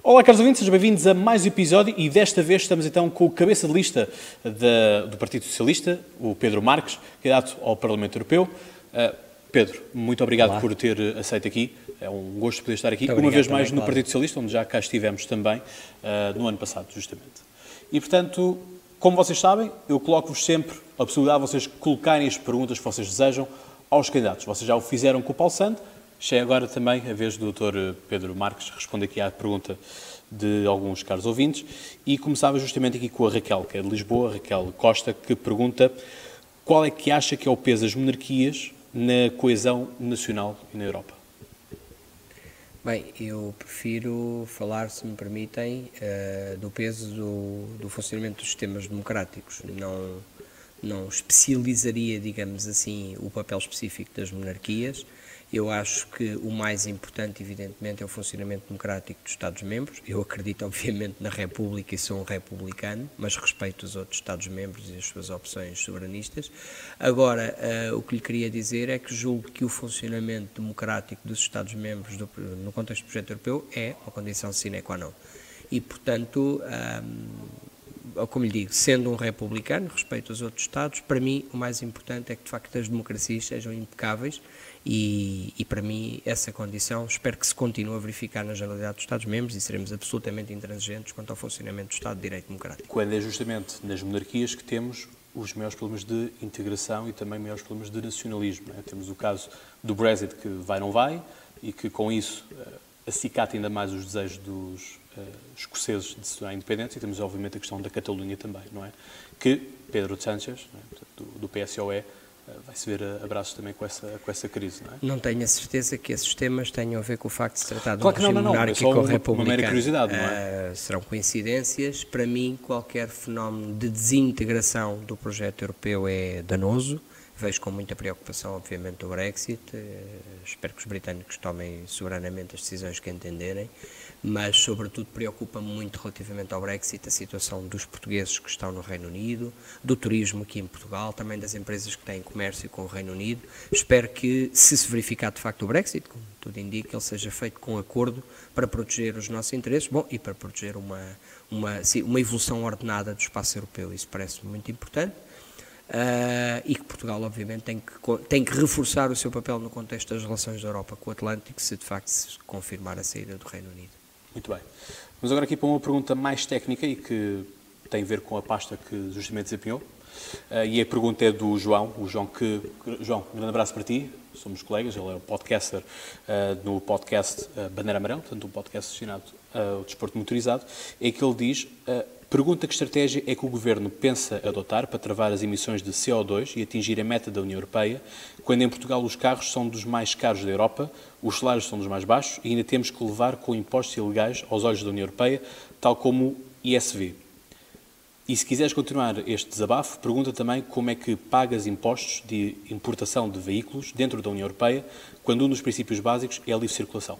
Olá, caros ouvintes, sejam bem-vindos a mais um episódio e desta vez estamos então com o cabeça de lista da, do Partido Socialista, o Pedro Marques, candidato ao Parlamento Europeu. Uh, Pedro, muito obrigado Olá. por ter aceito aqui. É um gosto poder estar aqui, muito uma vez mais também, no claro. Partido Socialista, onde já cá estivemos também uh, no ano passado, justamente. E, portanto, como vocês sabem, eu coloco-vos sempre a possibilidade de vocês colocarem as perguntas que vocês desejam aos candidatos. Vocês já o fizeram com o Paulo Santos, Chega agora também a vez do Dr. Pedro Marques responder aqui à pergunta de alguns caros ouvintes e começava justamente aqui com a Raquel, que é de Lisboa, Raquel Costa, que pergunta qual é que acha que é o peso das monarquias na coesão nacional e na Europa? Bem, eu prefiro falar, se me permitem, uh, do peso do, do, funcionamento dos sistemas democráticos. Não, não especializaria, digamos assim, o papel específico das monarquias, eu acho que o mais importante, evidentemente, é o funcionamento democrático dos Estados-membros. Eu acredito, obviamente, na República e sou um republicano, mas respeito os outros Estados-membros e as suas opções soberanistas. Agora, uh, o que lhe queria dizer é que julgo que o funcionamento democrático dos Estados-membros no contexto do projeto europeu é uma condição sine qua non. E, portanto, um, como lhe digo, sendo um republicano, respeito os outros Estados, para mim o mais importante é que, de facto, as democracias sejam impecáveis e, e, para mim essa condição espero que se continue a verificar na generalidade dos Estados-membros e seremos absolutamente intransigentes quanto ao funcionamento do Estado de Direito Democrático. Quando é justamente nas monarquias que temos os maiores problemas de integração e também maiores problemas de nacionalismo. É? Temos o caso do Brexit que vai não vai e que com isso uh, acicata ainda mais os desejos dos uh, escoceses de se tornar independentes e temos obviamente a questão da Catalunha também, não é? Que Pedro Sánchez, é? do, do PSOE, vai-se ver abraços também com essa, com essa crise, não é? Não tenho a certeza que esses temas tenham a ver com o facto de se tratar de claro um regime não, não, monárquico é ou republicano. Uma mera curiosidade, não é? Uh, serão coincidências. Para mim, qualquer fenómeno de desintegração do projeto europeu é danoso. Vejo com muita preocupação, obviamente, o Brexit. Uh, espero que os britânicos tomem soberanamente as decisões que entenderem mas sobretudo preocupa-me muito relativamente ao Brexit a situação dos portugueses que estão no Reino Unido, do turismo aqui em Portugal, também das empresas que têm comércio com o Reino Unido. Espero que, se se verificar de facto o Brexit, como tudo indica, ele seja feito com acordo para proteger os nossos interesses, bom, e para proteger uma, uma, uma evolução ordenada do espaço europeu. Isso parece-me muito importante. Uh, e que Portugal, obviamente, tem que, tem que reforçar o seu papel no contexto das relações da Europa com o Atlântico, se de facto se confirmar a saída do Reino Unido. Muito bem. Vamos agora aqui para uma pergunta mais técnica e que tem a ver com a pasta que justamente desempenhou. Uh, e a pergunta é do João. O João que. João, um grande abraço para ti. Somos colegas, ele é o podcaster uh, no podcast uh, Bandeira Amarela, portanto, um podcast destinado ao desporto motorizado, em que ele diz Pergunta que estratégia é que o Governo pensa adotar para travar as emissões de CO2 e atingir a meta da União Europeia, quando em Portugal os carros são dos mais caros da Europa, os salários são dos mais baixos e ainda temos que levar com impostos ilegais aos olhos da União Europeia, tal como o ISV. E se quiseres continuar este desabafo, pergunta também como é que pagas impostos de importação de veículos dentro da União Europeia, quando um dos princípios básicos é a livre circulação.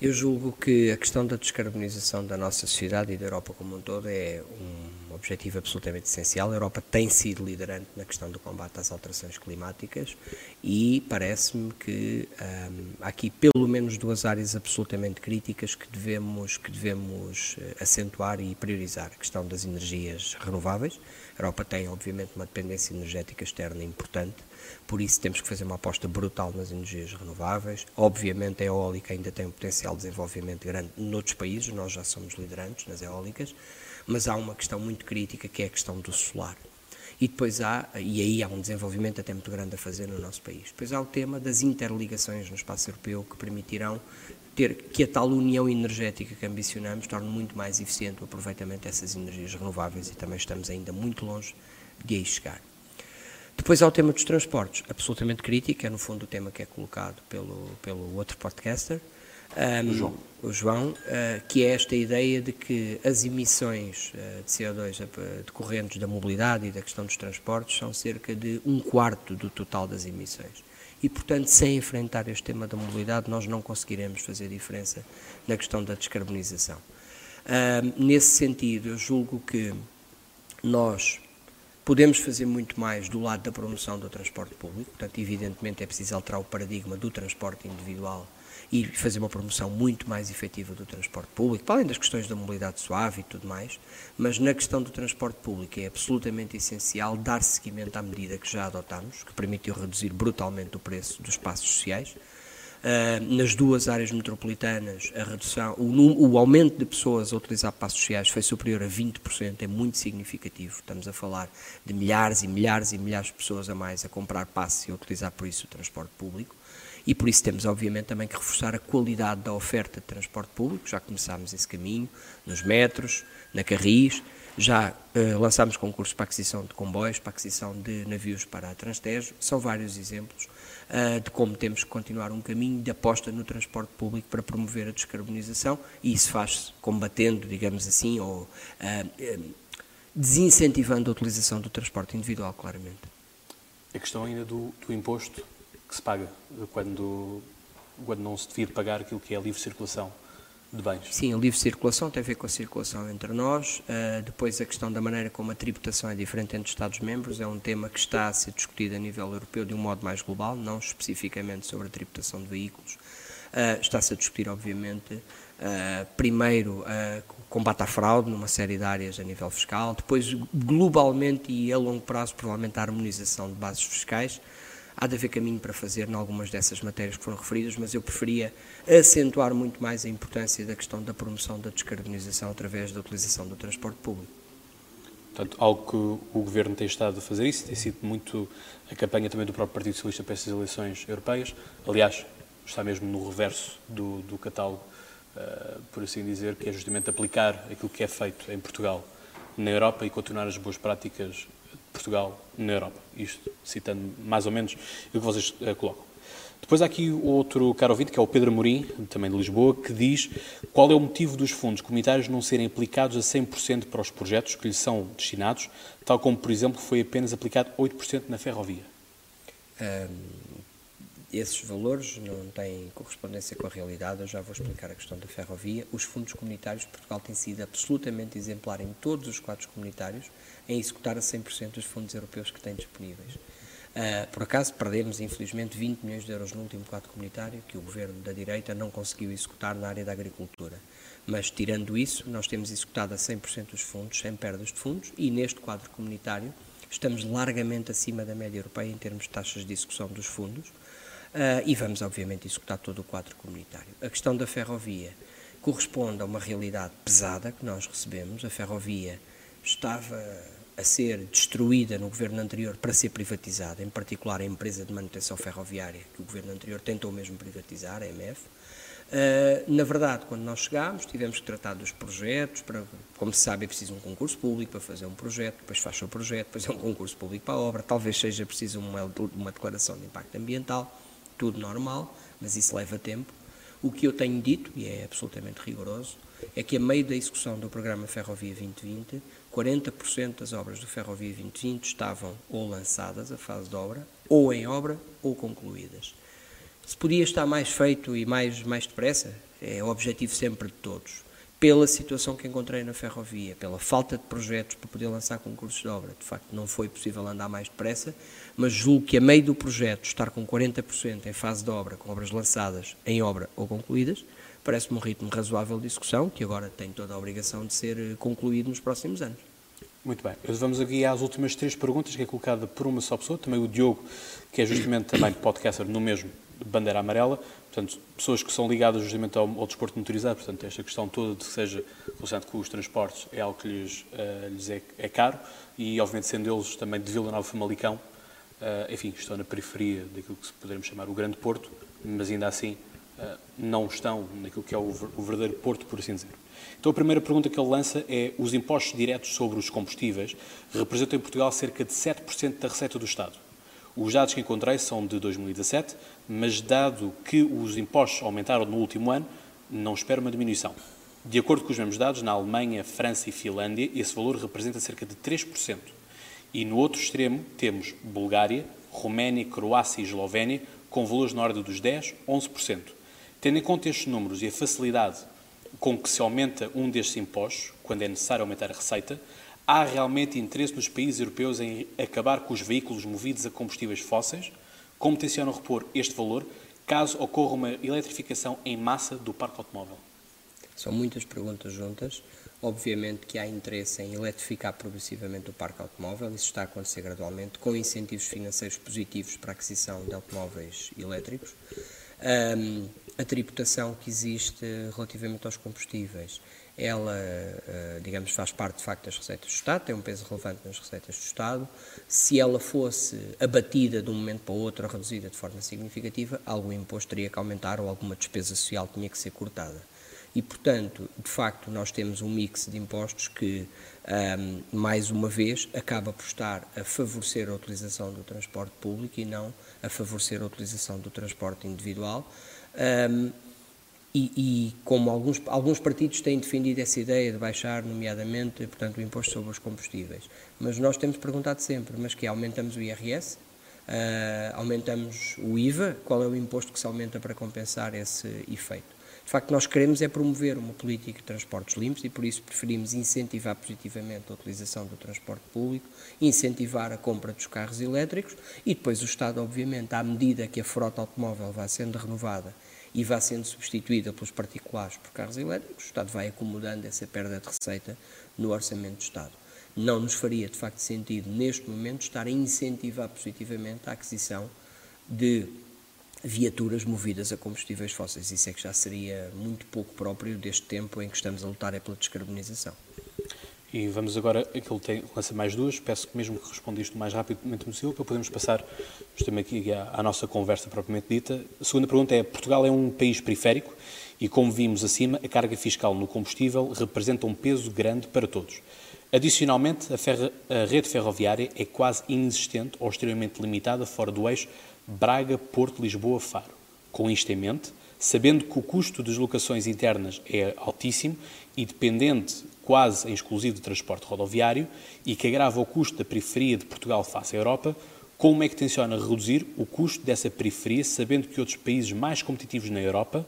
Eu julgo que a questão da descarbonização da nossa sociedade e da Europa como um todo é um objetivo absolutamente essencial. A Europa tem sido liderante na questão do combate às alterações climáticas e parece-me que hum, há aqui pelo menos duas áreas absolutamente críticas que devemos, que devemos eh, acentuar e priorizar. A questão das energias renováveis. A Europa tem, obviamente, uma dependência energética externa importante por isso temos que fazer uma aposta brutal nas energias renováveis. Obviamente a eólica ainda tem um potencial de desenvolvimento grande noutros países, nós já somos liderantes nas eólicas, mas há uma questão muito crítica que é a questão do solar. E depois há, e aí há um desenvolvimento até muito grande a fazer no nosso país. Depois há o tema das interligações no espaço europeu que permitirão ter que a tal união energética que ambicionamos torne muito mais eficiente o aproveitamento dessas energias renováveis e também estamos ainda muito longe de aí chegar. Depois há o tema dos transportes, absolutamente crítico, é no fundo o tema que é colocado pelo, pelo outro podcaster, um, o João, o João uh, que é esta ideia de que as emissões uh, de CO2 decorrentes da mobilidade e da questão dos transportes são cerca de um quarto do total das emissões. E, portanto, sem enfrentar este tema da mobilidade, nós não conseguiremos fazer diferença na questão da descarbonização. nesse sentido, eu julgo que nós Podemos fazer muito mais do lado da promoção do transporte público, portanto, evidentemente é preciso alterar o paradigma do transporte individual e fazer uma promoção muito mais efetiva do transporte público, para além das questões da mobilidade suave e tudo mais, mas na questão do transporte público é absolutamente essencial dar seguimento à medida que já adotámos, que permitiu reduzir brutalmente o preço dos passos sociais. Uh, nas duas áreas metropolitanas, a redução, o, o, aumento de pessoas a utilizar passos sociais foi superior a 20%, é muito significativo. Estamos a falar de milhares e milhares e milhares de pessoas a mais a comprar passos e a utilizar por isso o transporte público e por isso temos, obviamente, também que reforçar a qualidade da oferta de transporte público, já começámos esse caminho, nos metros, na Carris, já uh, lançámos concursos para aquisição de comboios, para aquisição de navios para a Transtejo, são vários exemplos uh, de como temos que continuar um caminho de aposta no transporte público para promover a descarbonização. E isso faz-se combatendo, digamos assim, ou uh, desincentivando a utilização do transporte individual, claramente. A questão ainda do, do imposto que se paga quando, quando não se devia pagar aquilo que é a livre circulação de bens. Sim, a livre circulação tem a ver com a circulação entre nós. Uh, depois, a questão da maneira como a tributação é diferente entre Estados-membros é um tema que está a ser discutido a nível europeu de um modo mais global, não especificamente sobre a tributação de veículos. Uh, está-se a discutir, obviamente, uh, primeiro o combate à fraude numa série de áreas a nível fiscal, depois, globalmente e a longo prazo, provavelmente a harmonização de bases fiscais há de haver caminho para fazer em algumas dessas matérias que foram referidas, mas eu preferia acentuar muito mais a importância da questão da promoção da descarbonização através da utilização do transporte público. Portanto, algo que o Governo tem estado a fazer isso, tem sido muito a campanha também do próprio Partido Socialista para essas eleições europeias. Aliás, está mesmo no reverso do, do catálogo, uh, por assim dizer, que é justamente aplicar aquilo que é feito em Portugal na Europa e continuar as boas práticas Portugal na Europa. Isto citando mais ou menos o que vocês uh, colocam. Depois há aqui outro caro ouvinte, que é o Pedro Morim, também de Lisboa, que diz qual é o motivo dos fundos comunitários não serem aplicados a 100% para os projetos que lhes são destinados, tal como, por exemplo, foi apenas aplicado 8% na ferrovia. Um esses valores não têm correspondência com a realidade, eu já vou explicar a questão da ferrovia. Os fundos comunitários Portugal têm sido absolutamente exemplar em todos os quadros comunitários em executar a 100% dos fundos europeus que têm disponíveis. Uh, por acaso perdemos, infelizmente, 20 milhões de euros no último quadro comunitário, que o governo da direita não conseguiu executar na área da agricultura. Mas, tirando isso, nós temos executado a 100% dos fundos, sem perdas de fundos, e neste quadro comunitário estamos largamente acima da média europeia em termos de taxas de execução dos fundos. Uh, e vamos, obviamente, executar todo o quadro comunitário. A questão da ferrovia corresponde a uma realidade pesada que nós recebemos. A ferrovia estava a ser destruída no governo anterior para ser privatizada, em particular a empresa de manutenção ferroviária, que o governo anterior tentou mesmo privatizar, a MF. Uh, na verdade, quando nós chegámos, tivemos que tratar dos projetos, para, como se sabe, é preciso um concurso público para fazer um projeto, depois faz o projeto, depois é um concurso público para a obra, talvez seja preciso uma, uma declaração de impacto ambiental tudo normal, mas isso leva tempo. O que eu tenho dito, e é absolutamente rigoroso, é que a meio da execução do programa Ferrovia 2020, 40% das obras do Ferrovia 2020 estavam ou lançadas, a fase de obra, ou em obra, ou concluídas. Se podia estar mais feito e mais, mais depressa, é o objetivo sempre de todos pela situação que encontrei na ferrovia, pela falta de projetos para poder lançar concursos de obra. De facto, não foi possível andar mais depressa, mas julgo que a meio do projeto estar com 40% em fase de obra, com obras lançadas em obra ou concluídas, parece-me um ritmo razoável de execução, que agora tem toda a obrigação de ser eh, concluído nos próximos anos. Muito bem. Vamos aqui às últimas três perguntas, que é colocada por uma só pessoa, também o Diogo, que é justamente também podcaster no mesmo bandeira amarela, portanto, pessoas que são ligadas justamente ao, ao desporto motorizado, portanto, esta questão toda de que seja relacionado com os transportes é algo que lhes, uh, lhes é, é, caro. E, obviamente, sendo eles também de Vila Nova Famalicão, uh, enfim, estão na periferia daquilo que poderemos chamar o Grande Porto, mas ainda assim não estão naquilo que é o, o verdadeiro Porto, por assim dizer. Então, a primeira pergunta que ele lança é: os impostos diretos sobre os combustíveis representam em Portugal cerca de 7% da receita do Estado. Os dados que encontrei são de 2017, mas dado que os impostos aumentaram no último ano, não espero uma diminuição. De acordo com os mesmos dados, na Alemanha, França e Finlândia, esse valor representa cerca de 3%. E no outro extremo temos Bulgária, Roménia, Croácia e Eslovénia, com valores na ordem dos 10, 11%. Tendo em conta estes números e a facilidade com que se aumenta um destes impostos, quando é necessário aumentar a receita, há realmente interesse dos países europeus em acabar com os veículos movidos a combustíveis fósseis? Como tencionam repor este valor caso ocorra uma eletrificação em massa do parque automóvel? São muitas perguntas juntas. Obviamente que há interesse em eletrificar progressivamente o parque automóvel, isso está a acontecer gradualmente, com incentivos financeiros positivos para a aquisição de automóveis elétricos. Um, a tributação que existe relativamente aos combustíveis, ela, uh, digamos, faz parte de facto das receitas do Estado, tem um peso relevante nas receitas do Estado. Se ela fosse abatida de um momento para o outro, reduzida de forma significativa, algum imposto teria que aumentar ou alguma despesa social tinha que ser cortada e, portanto, de facto, nós temos um mix de impostos que, um, mais uma vez, acaba por estar a favorecer a utilização do transporte público e não a favorecer a utilização do transporte individual. Um, e, e, como alguns, alguns partidos têm defendido essa ideia de baixar, nomeadamente, portanto, o imposto sobre os combustíveis. Mas nós temos perguntado sempre, mas que aumentamos o IRS, uh, aumentamos o IVA, qual é o imposto que se aumenta para compensar esse efeito? De facto, nós queremos é promover uma política de transportes limpos e por isso preferimos incentivar positivamente a utilização do transporte público, incentivar a compra dos carros elétricos e depois o Estado, obviamente, à medida que a frota automóvel vai sendo renovada e vai sendo substituída pelos particulares por carros elétricos, o Estado vai acomodando essa perda de receita no orçamento do Estado. Não nos faria, de facto, sentido, neste momento, estar a incentivar positivamente a aquisição de viaturas movidas a combustíveis fósseis. Isso é que já seria muito pouco próprio deste tempo em que estamos a lutar é pela descarbonização. E vamos agora, aquilo tem, lança mais duas, peço que mesmo que responda isto o mais rapidamente possível, para podermos passar justamente aqui à, à, nossa conversa propriamente dita. A segunda pergunta é, Portugal é um país periférico e, como vimos acima, a carga fiscal no combustível representa um peso grande para todos. Adicionalmente, a, ferra, a rede ferroviária é quase inexistente ou extremamente limitada fora do eixo Braga, Porto, Lisboa, Faro. Com isto em mente, sabendo que o custo das locações internas é altíssimo e dependente quase em exclusivo do transporte rodoviário e que agrava o custo da periferia de Portugal face à Europa, como é que tenciona reduzir o custo dessa periferia, sabendo que outros países mais competitivos na Europa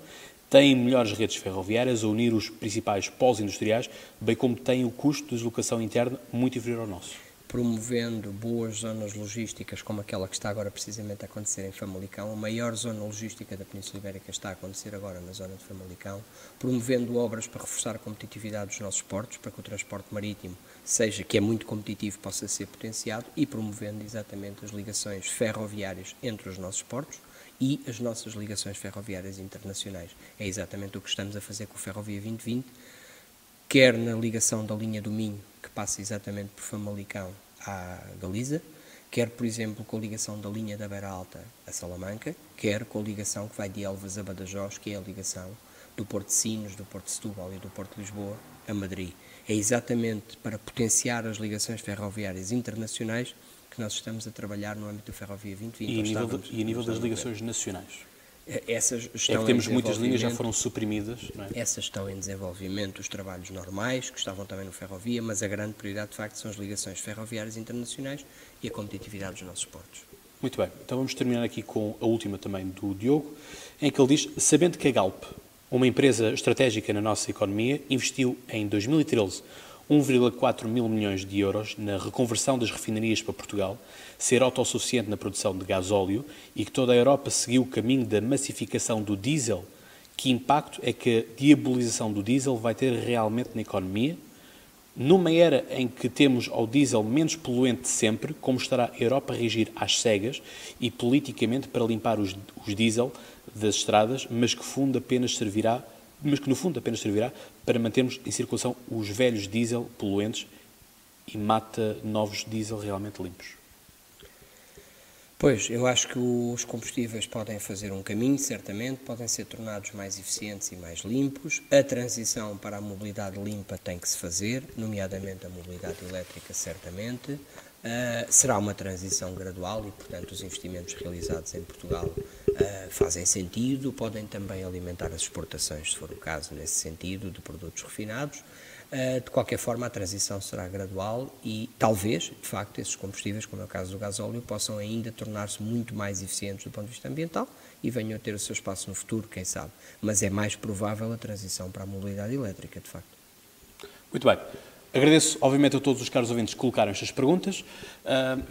têm melhores redes ferroviárias a unir os principais polos industriais, bem como têm o custo de deslocação interna muito inferior ao nosso? Promovendo boas zonas logísticas, como aquela que está agora precisamente a acontecer em Famalicão, a maior zona logística da Península Ibérica está a acontecer agora na zona de Famalicão, promovendo obras para reforçar a competitividade dos nossos portos, para que o transporte marítimo seja, que é muito competitivo, possa ser potenciado e promovendo exatamente as ligações ferroviárias entre os nossos portos e as nossas ligações ferroviárias internacionais. É exatamente o que estamos a fazer com o Ferrovia 2020, quer na ligação da linha do Minho, passa exatamente por Famalicão à Galiza, quer, por exemplo, com a ligação da linha da Beira Alta a Salamanca, quer com a ligação que vai de Elvas a Badajoz, que é a ligação do Porto de Sinos, do Porto de Setúbal e do Porto de Lisboa a Madrid. É exatamente para potenciar as ligações ferroviárias internacionais que nós estamos a trabalhar no âmbito do Ferrovia 2020. E a nível, de, e a nível das ligações nacionais? Essas estão é que temos muitas linhas já foram suprimidas. É? Essas estão em desenvolvimento, os trabalhos normais, que estavam também no ferrovia, mas a grande prioridade, de facto, são as ligações ferroviárias internacionais e a competitividade dos nossos portos. Muito bem, então vamos terminar aqui com a última também do Diogo, em que ele diz: sabendo que a Galp, uma empresa estratégica na nossa economia, investiu em 2013 1,4 mil milhões de euros na reconversão das refinarias para Portugal, ser autossuficiente na produção de gasóleo e que toda a Europa seguiu o caminho da massificação do diesel, que impacto é que a diabolização do diesel vai ter realmente na economia? Numa era em que temos ao diesel menos poluente de sempre, como estará a Europa a reagir às cegas e politicamente para limpar os, os diesel das estradas, mas que fundo apenas servirá mas que no fundo apenas servirá para mantermos em circulação os velhos diesel poluentes e mata novos diesel realmente limpos. Pois, eu acho que os combustíveis podem fazer um caminho, certamente, podem ser tornados mais eficientes e mais limpos. A transição para a mobilidade limpa tem que se fazer, nomeadamente a mobilidade elétrica, certamente. Uh, será uma transição gradual e, portanto, os investimentos realizados em Portugal uh, fazem sentido, podem também alimentar as exportações, se for o caso, nesse sentido, de produtos refinados. Uh, de qualquer forma, a transição será gradual e talvez, de facto, esses combustíveis, como é o caso do gasóleo, possam ainda tornar-se muito mais eficientes do ponto de vista ambiental e venham a ter o seu espaço no futuro, quem sabe. Mas é mais provável a transição para a mobilidade elétrica, de facto. Muito bem. Agradeço, obviamente, a todos os caros ouvintes que colocaram estas perguntas.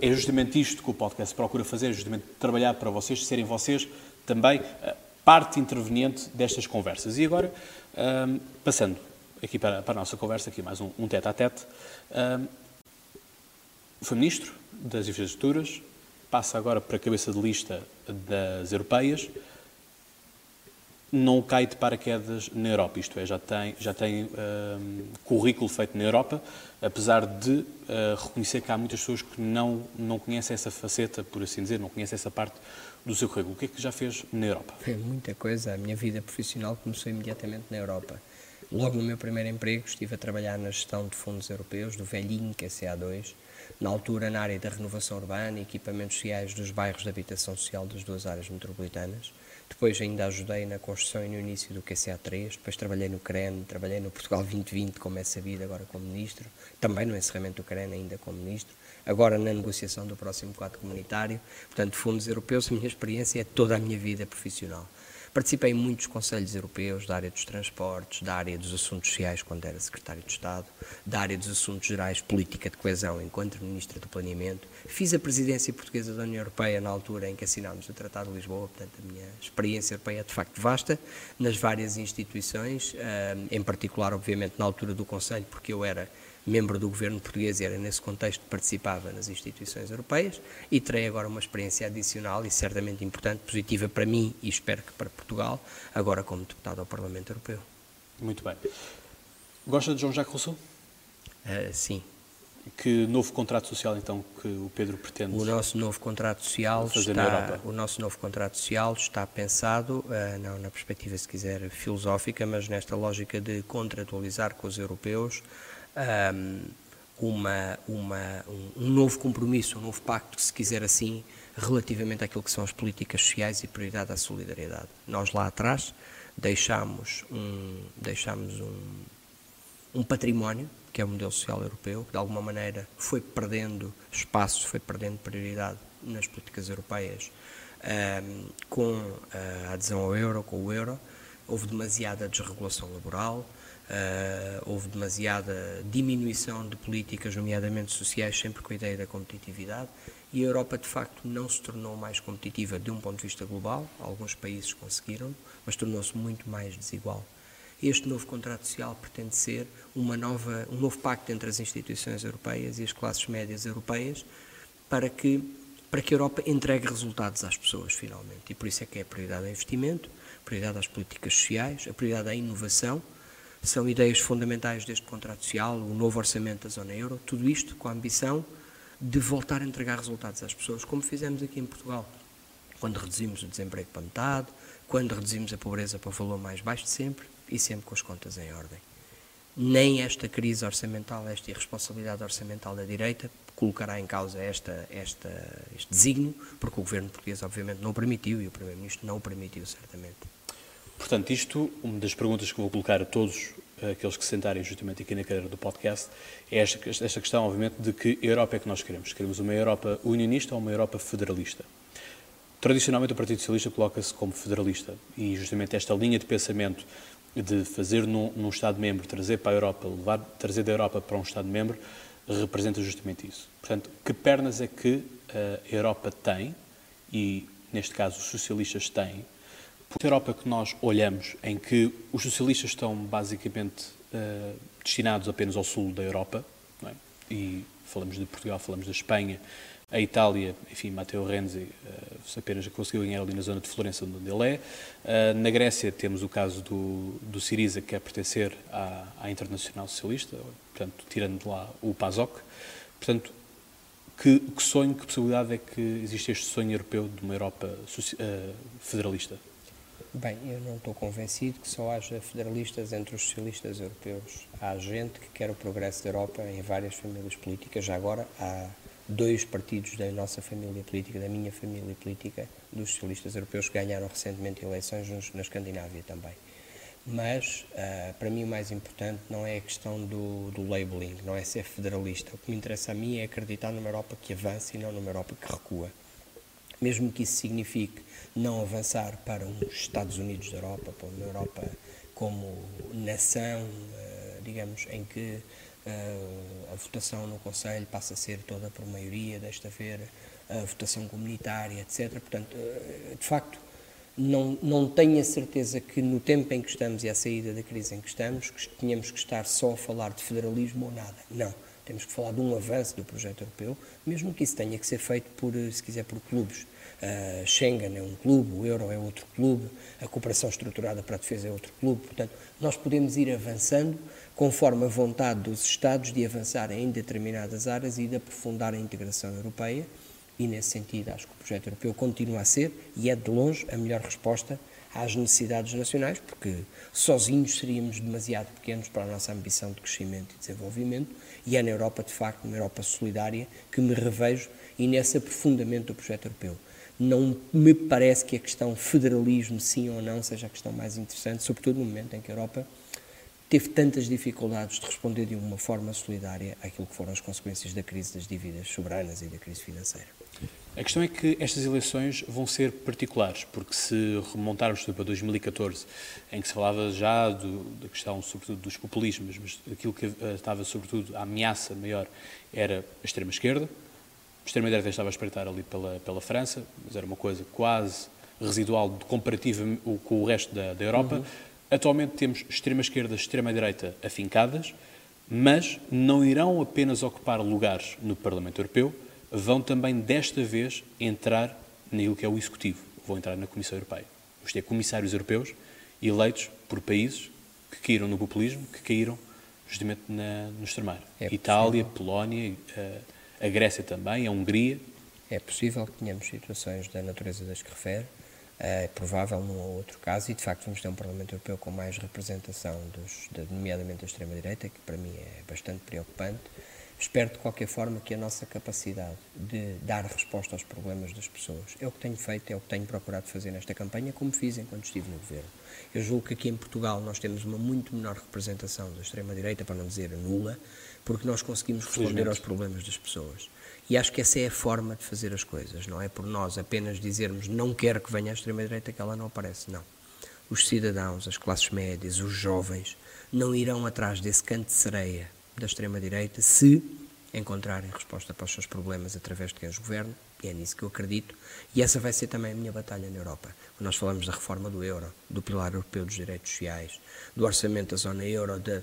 é justamente isto que o podcast procura fazer, é justamente trabalhar para vocês, serem vocês também parte interveniente destas conversas. E agora, passando aqui para, para, a nossa conversa, aqui mais um, um tete a tete, foi ministro das infraestruturas, passa agora para a cabeça de lista das europeias, não cai de paraquedas na Europa, isto é, já tem, já tem um, currículo feito na Europa, apesar de uh, reconhecer que há muitas pessoas que não, não conhecem essa faceta, por assim dizer, não conhecem essa parte do seu currículo. O que é que já fez na Europa? Foi muita coisa. A minha vida profissional começou imediatamente na Europa. Logo no meu primeiro emprego estive a trabalhar na gestão de fundos europeus, do velhinho QCA2, na altura na área da renovação urbana e equipamentos sociais dos bairros de habitação social das duas áreas metropolitanas. Depois ainda ajudei na construção e no início do QCA3, depois trabalhei no CREN, trabalhei no Portugal 2020, como é sabido, agora como ministro, também no encerramento do CREN, ainda como ministro, agora na negociação do próximo quadro comunitário. Portanto, fundos europeus, a minha experiência é toda a minha vida profissional. Participei em muitos conselhos europeus da área dos transportes, da área dos assuntos sociais, quando era secretário de Estado, da área dos assuntos gerais, política de coesão, enquanto ministra do Planeamento. Fiz a presidência portuguesa da União Europeia na altura em que assinámos o Tratado de Lisboa, portanto, a minha experiência europeia é de facto vasta, nas várias instituições, eh, em particular, obviamente, na altura do Conselho, porque eu era membro do governo português e era nesse contexto que participava nas instituições europeias e terei agora uma experiência adicional e certamente importante, positiva para mim e espero que para Portugal, agora como deputado ao Parlamento Europeu. Muito bem. Gosta de João-Jacques Rousseau? Uh, sim. Que novo contrato social então que o Pedro pretende? O nosso novo contrato social está o nosso novo contrato social está pensado uh, não na perspectiva se quiser filosófica, mas nesta lógica de contratualizar com os europeus uma, uma, um novo compromisso, um novo pacto, se quiser assim, relativamente àquilo que são as políticas sociais e prioridade à solidariedade. Nós lá atrás deixámos um, deixámos um, um património, que é o modelo social europeu, que de alguma maneira foi perdendo espaço, foi perdendo prioridade nas políticas europeias um, com a adesão ao euro, com o euro. Houve demasiada desregulação laboral, Uh, houve demasiada diminuição de políticas, nomeadamente sociais, sempre com a ideia da competitividade, e a Europa de facto não se tornou mais competitiva de um ponto de vista global, alguns países conseguiram, mas tornou-se muito mais desigual. Este novo contrato social pretende ser uma nova, um novo pacto entre as instituições europeias e as classes médias europeias para que, para que a Europa entregue resultados às pessoas, finalmente. E por isso é que é a prioridade ao investimento, a prioridade às políticas sociais, a prioridade à inovação, são ideias fundamentais deste contrato social, o novo orçamento da zona euro, tudo isto com a ambição de voltar a entregar resultados às pessoas, como fizemos aqui em Portugal, quando reduzimos o desemprego para metade, quando reduzimos a pobreza para o valor mais baixo de sempre e sempre com as contas em ordem. Nem esta crise orçamental, esta irresponsabilidade orçamental da direita colocará em causa esta, esta, este desígnio, porque o governo português obviamente não o permitiu e o Primeiro-Ministro não o permitiu certamente. Portanto, isto, uma das perguntas que vou colocar a todos eh, aqueles que sentarem justamente aqui na cadeira do podcast, é esta, esta questão, obviamente, de que Europa é que nós queremos. Queremos uma Europa unionista ou uma Europa federalista? Tradicionalmente, o Partido Socialista coloca-se como federalista e justamente esta linha de pensamento de fazer num, num Estado-membro, trazer para a Europa, levar, trazer da Europa para um Estado-membro, representa justamente isso. Portanto, que pernas é que eh, a Europa tem, e neste caso os socialistas têm, por Europa que nós olhamos, em que os socialistas estão basicamente uh, destinados apenas ao sul da Europa, é? e falamos de Portugal, falamos da Espanha, a Itália, enfim, Matteo Renzi uh, apenas conseguiu ganhar ali na zona de Florença, onde ele é. Uh, na Grécia temos o caso do, do Siriza, que quer pertencer à, à Internacional Socialista, portanto, tirando de lá o PASOK. Portanto, que, que, sonho, que possibilidade é que existe este sonho europeu de uma Europa uh, federalista? Bem, eu não estou convencido que só haja federalistas entre os socialistas europeus. Há gente que quer o progresso da Europa em várias famílias políticas. Já agora há dois partidos da nossa família política, da minha família política, dos socialistas europeus, que ganharam recentemente eleições na Escandinávia também. Mas, uh, para mim, o mais importante não é a questão do, do labeling, não é ser federalista. O que me interessa a mim é acreditar numa Europa que avança e não numa Europa que recua mesmo que isso signifique não avançar para uns Estados Unidos da Europa, para uma Europa como nação, eh, digamos, em que a votação no Conselho passa a ser toda por maioria, desta haver a votação comunitária, etc. Portanto, de facto, não, não tenho a certeza que no tempo em que estamos e à saída da crise em que estamos, que tínhamos que estar só a falar de federalismo ou nada. Não. Temos que falar de um avanço do projeto europeu, mesmo que isso tenha que ser feito por, se quiser, por clubes. Uh, Schengen é um clube, o euro é outro clube, a cooperação estruturada para a defesa é outro clube. Portanto, nós podemos ir avançando conforme a vontade dos Estados de avançarem em determinadas áreas e de aprofundar a integração europeia e, nesse sentido, acho que o projeto europeu continua a ser e é de longe a melhor resposta às necessidades nacionais, porque sozinhos seríamos demasiado pequenos para a nossa ambição de crescimento e desenvolvimento, e é na Europa, de facto, na Europa solidária, que me revejo e nesse aprofundamento do projeto europeu. Não me parece que a questão federalismo, sim ou não, seja a questão mais interessante, sobretudo no momento em que a Europa teve tantas dificuldades de responder de uma forma solidária àquilo que foram as consequências da crise das dívidas soberanas e da crise financeira. A questão é que estas eleições vão ser particulares, porque se remontarmos para 2014, em que se falava já do, da questão, sobretudo, dos populismos, mas aquilo que estava, sobretudo, a ameaça maior era a extrema-esquerda. A extrema-direita estava a espreitar ali pela, pela França, mas era uma coisa quase residual comparativa com o resto da, da Europa. Uhum. Atualmente temos extrema-esquerda e extrema-direita afincadas, mas não irão apenas ocupar lugares no Parlamento Europeu, vão também desta vez entrar naquilo que é o Executivo, vão entrar na Comissão Europeia. Vamos ter comissários europeus eleitos por países que caíram no populismo, que caíram justamente na, no extremar. É Itália, Polónia, a, a Grécia também, a Hungria. É possível que tenhamos situações da natureza das que refere, é provável num ou outro caso, e de facto vamos ter um Parlamento Europeu com mais representação, dos, nomeadamente da extrema-direita, que para mim é bastante preocupante. Espero de qualquer forma que a nossa capacidade de dar resposta aos problemas das pessoas é o que tenho feito, é o que tenho procurado fazer nesta campanha, como fiz enquanto estive no governo. Eu julgo que aqui em Portugal nós temos uma muito menor representação da extrema-direita, para não dizer nula, porque nós conseguimos responder aos problemas das pessoas. E acho que essa é a forma de fazer as coisas, não é por nós apenas dizermos não quero que venha a extrema-direita que ela não aparece, não. Os cidadãos, as classes médias, os jovens, não irão atrás desse canto de sereia da extrema-direita se encontrarem resposta para os seus problemas através de quem os governa, e é nisso que eu acredito, e essa vai ser também a minha batalha na Europa. Quando nós falamos da reforma do euro, do pilar europeu dos direitos sociais, do orçamento da zona euro, da,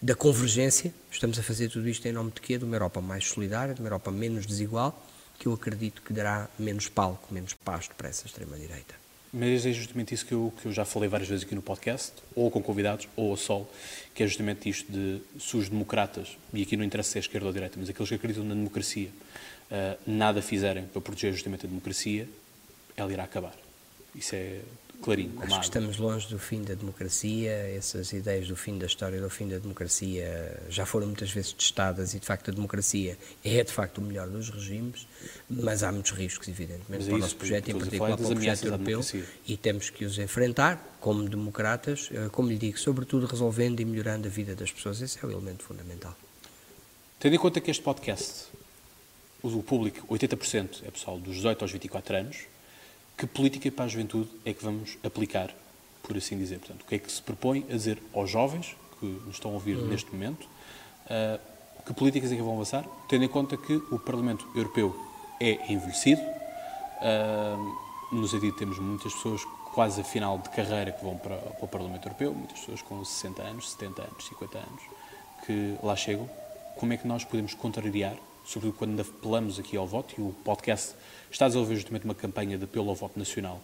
da convergência, estamos a fazer tudo isto em nome de quê? De uma Europa mais solidária, de uma Europa menos desigual, que eu acredito que dará menos palco, menos pasto para essa extrema-direita. Mas é justamente isso que eu, que eu já falei várias vezes aqui no podcast, ou com convidados, ou a sol, que é justamente isto de se os democratas, e aqui não interessa se é esquerda ou direita, mas aqueles que acreditam na democracia, uh, nada fizerem para proteger justamente a democracia, ela irá acabar. Isso é clarinho. Acho que estamos longe do fim da democracia, essas ideias do fim da história, do fim da democracia já foram muitas vezes testadas e de facto a democracia é de facto o melhor dos regimes, mas há muitos riscos evidentemente mas para é o nosso projeto, em particular para o projeto europeu e temos que os enfrentar como democratas, eh, como lhe digo, sobretudo resolvendo e melhorando a vida das pessoas, esse é o elemento fundamental. Tendo em conta que este podcast, o público, 80% é pessoal dos 18 aos 24 anos, que política para a juventude é que vamos aplicar, por assim dizer? Portanto, o que é que se propõe a dizer aos jovens que nos estão a ouvir uhum. neste momento? Uh, que políticas é que vão avançar, tendo em conta que o Parlamento Europeu é envelhecido, uh, no sentido temos muitas pessoas quase a final de carreira que vão para, para o Parlamento Europeu, muitas pessoas com 60 anos, 70 anos, 50 anos, que lá chegam. Como é que nós podemos contrariar sobretudo quando apelamos aqui ao voto, e o podcast está a desenvolver justamente uma campanha de apelo ao voto nacional,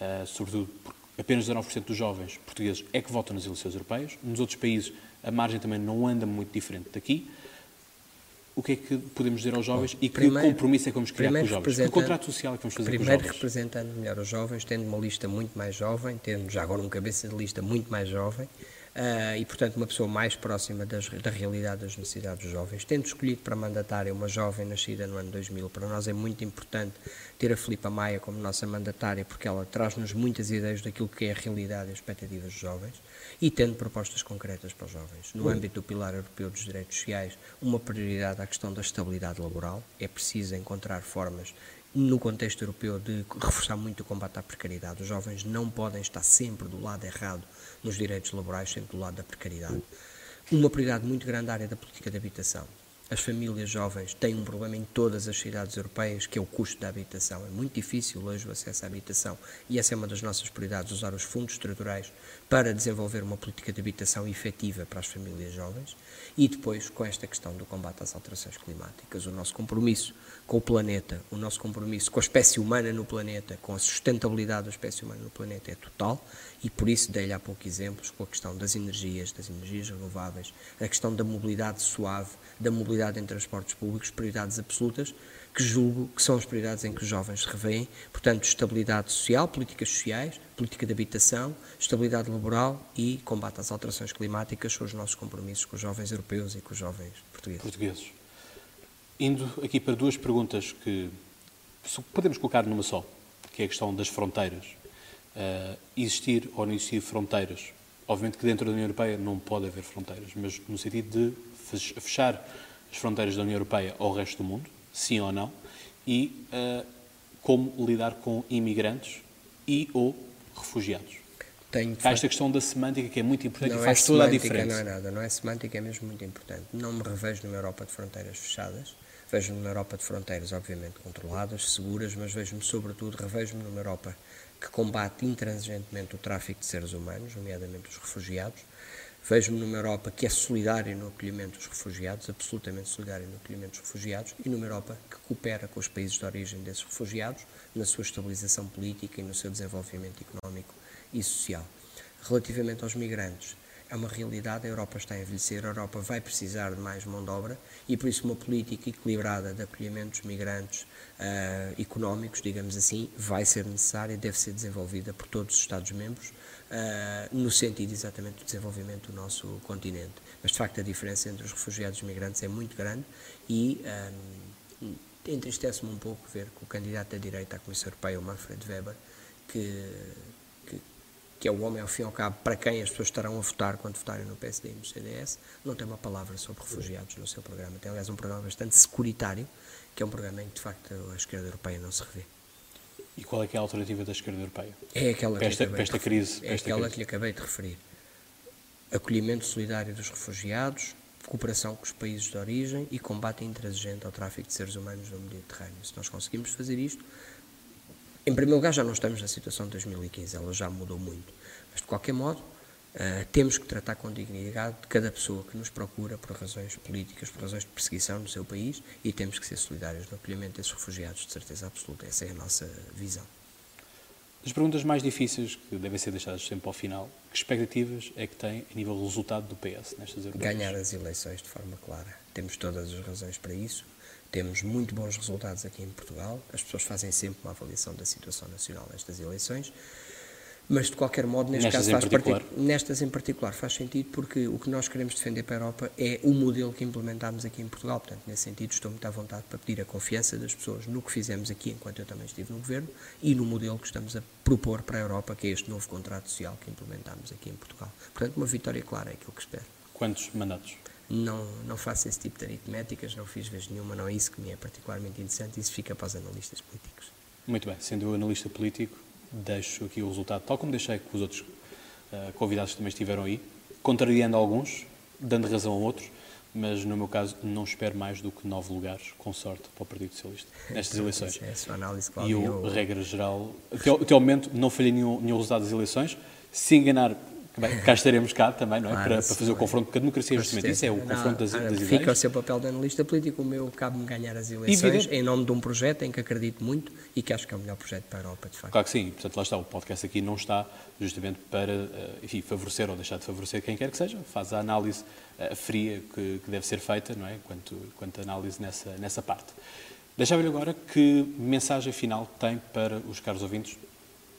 uh, sobretudo porque apenas 19% dos jovens portugueses é que votam nas eleições europeias. Nos outros países a margem também não anda muito diferente daqui. O que é que podemos dizer aos jovens Bom, e que primeiro, compromisso é que vamos criar com os jovens? Que contrato social é que vamos fazer com os jovens? Primeiro representando melhor os jovens, tendo uma lista muito mais jovem, tendo já agora um cabeça de lista muito mais jovem, Uh, e, portanto, uma pessoa mais próxima das, da realidade das necessidades dos jovens. Tendo escolhido para mandatária uma jovem nascida no ano 2000, para nós é muito importante ter a Filipa Maia como nossa mandatária, porque ela traz-nos muitas ideias daquilo que é a realidade e as expectativas dos jovens, e tendo propostas concretas para os jovens. No âmbito do Pilar Europeu dos Direitos Sociais, uma prioridade à questão da estabilidade laboral. É preciso encontrar formas no contexto europeu de reforçar muito o combate à precariedade. Os jovens não podem estar sempre do lado errado nos direitos laborais, sempre do lado da precariedade. uma prioridade muito grande à área da política de habitação. As famílias jovens têm um problema em todas as cidades europeias, que é o custo da habitação. É muito difícil hoje o acesso à habitação e essa é uma das nossas prioridades, usar os fundos estruturais para desenvolver uma política de habitação efetiva para as famílias jovens e depois com esta questão do combate às alterações climáticas, o nosso compromisso com o planeta, o nosso compromisso com a espécie humana no planeta, com a sustentabilidade da espécie humana no planeta é total e por isso dei-lhe há pouco exemplos com a questão das energias, das energias renováveis, a questão da mobilidade suave, da mobilidade em transportes públicos, prioridades absolutas, que julgo que são as prioridades em que os jovens revêem. Portanto, estabilidade social, políticas sociais, política de habitação, estabilidade laboral e combate às alterações climáticas são os nossos compromissos com os jovens europeus e com os jovens portugueses. portugueses. Indo aqui para duas perguntas que podemos colocar numa só, que é a questão das fronteiras. Uh, existir ou não existir fronteiras. Obviamente que dentro da União Europeia não pode haver fronteiras, mas no sentido de fechar as fronteiras da União Europeia ao resto do mundo, sim ou não, e uh, como lidar com imigrantes e ou refugiados. Tenho Há esta questão da semântica que é muito importante não e faz é toda a diferença. Não é nada, não é semântica, é mesmo muito importante. Não me revejo numa Europa de fronteiras fechadas, vejo-me numa Europa de fronteiras obviamente controladas, seguras, mas vejo-me sobretudo, revejo-me numa Europa que combate intransigentemente o tráfico de seres humanos, nomeadamente os refugiados, Vejo-me numa Europa que é solidária no acolhimento dos refugiados, absolutamente solidária no acolhimento dos refugiados, e numa Europa que coopera com os países de origem desses refugiados na sua estabilização política e no seu desenvolvimento económico e social. Relativamente aos migrantes, é uma realidade, a Europa está a envelhecer, a Europa vai precisar de mais mão de obra e por isso uma política equilibrada de acolhimento dos migrantes uh, económicos, digamos assim, vai ser necessária e deve ser desenvolvida por todos os Estados-membros uh, no sentido exatamente do desenvolvimento do nosso continente. Mas de facto a diferença entre os refugiados e os migrantes é muito grande e um, entristece-me um pouco ver que o candidato da direita à Comissão Europeia, o Manfred Weber, que que é o homem, ao fim e ao cabo, para quem as pessoas estarão a votar quando votarem no PSD e no CDS, não tem uma palavra sobre refugiados no seu programa. Tem, aliás, um programa bastante securitário, que é um programa em que, de facto, a esquerda europeia não se revê. E qual é, é a alternativa da esquerda europeia? É aquela que, esta, esta crise, é aquela crise. que lhe acabei de referir. Acolhimento solidário dos refugiados, cooperação com os países de origem e combate intransigente ao tráfico de seres humanos no Mediterrâneo. Se nós conseguimos fazer isto, em primeiro lugar, já não estamos na situação de 2015, ela já mudou muito. Mas, de qualquer modo, uh, temos que tratar com dignidade de cada pessoa que nos procura por razões políticas, por razões de perseguição no seu país e temos que ser solidários no acolhimento desses refugiados, de certeza absoluta. Essa é a nossa visão. As perguntas mais difíceis, que devem ser deixadas sempre ao final, que expectativas é que tem a nível do resultado do PS nestas eleições? Ganhar as eleições de forma clara. Temos todas as razões para isso. Temos muito bons resultados aqui em Portugal. As pessoas fazem sempre uma avaliação da situação nacional nestas eleições. Mas, de qualquer modo, neste nestas caso, em particular. nestas em particular faz sentido porque o que nós queremos defender para a Europa é o modelo que implementámos aqui em Portugal. Portanto, nesse sentido, estou muito à vontade para pedir a confiança das pessoas no que fizemos aqui, enquanto eu também estive no Governo, e no modelo que estamos a propor para a Europa, que é este novo contrato social que implementámos aqui em Portugal. Portanto, uma vitória clara é aquilo que espero. Quantos mandatos? Não, não faço esse tipo de aritméticas, não fiz vez nenhuma, não é isso que me é particularmente interessante, isso fica para os analistas políticos. Muito bem, sendo eu analista político, deixo aqui o resultado, tal como deixei que os outros uh, convidados que também estiveram aí, contrariando alguns, dando razão a outros, mas no meu caso não espero mais do que nove lugares, com sorte, para o Partido Socialista, nestas eleições. É a sua análise, E eu, regra geral, até, até ao momento não falhei nenhum, nenhum resultado das eleições, se enganar cá estaremos cá também, não é? Claro, para, para, fazer o confronto, porque a democracia é justamente isso, é o não, confronto das, das ideias. Fica o seu papel de analista político, o meu cabe-me ganhar as eleições em nome de um projeto em que acredito muito e que acho que é o melhor projeto para a Europa, de facto. Claro que sim, portanto lá está, o podcast aqui não está justamente para, eh, enfim, favorecer ou deixar de favorecer quem quer que seja, faz a análise uh, fria que, que, deve ser feita, não é? Quanto, quanto análise nessa, nessa parte. Deixava-lhe agora que mensagem final tem para os caros ouvintes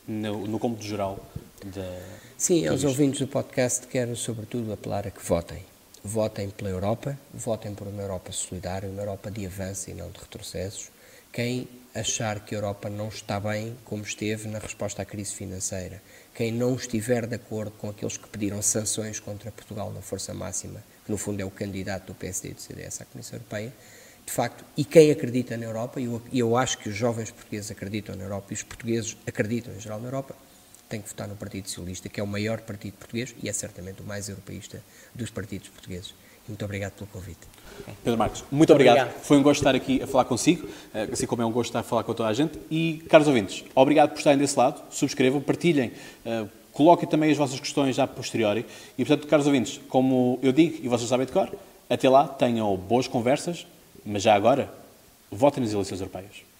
no, no cômodo geral da. Sim, aos ouvintes do podcast quero sobretudo apelar a que votem. Votem pela Europa, votem por uma Europa solidária, uma Europa de avanço e não de retrocessos. Quem achar que a Europa não está bem como esteve na resposta à crise financeira, quem não estiver de acordo com aqueles que pediram sanções contra Portugal na força máxima, que no fundo é o candidato do PSD e do CDS à Comissão Europeia, de facto, e quem acredita na Europa, e eu, eu acho que os jovens portugueses acreditam na Europa e os portugueses acreditam em geral na Europa, tem que votar no Partido Socialista, que é o maior partido português e é certamente o mais europeísta dos partidos portugueses. Muito obrigado pelo convite. Pedro Marcos, muito obrigado. obrigado. Foi um gosto estar aqui a falar consigo, eh, assim como é um gosto estar a falar com toda a gente. E, caros ouvintes, obrigado por estarem desse lado, subscrevam, partilhem, eh, coloquem também as vossas questões já posteriori. E, portanto, caros ouvintes, como eu digo, e vocês sabem de cor, até lá tenham boas conversas, mas já agora, votem nas eleições europeias.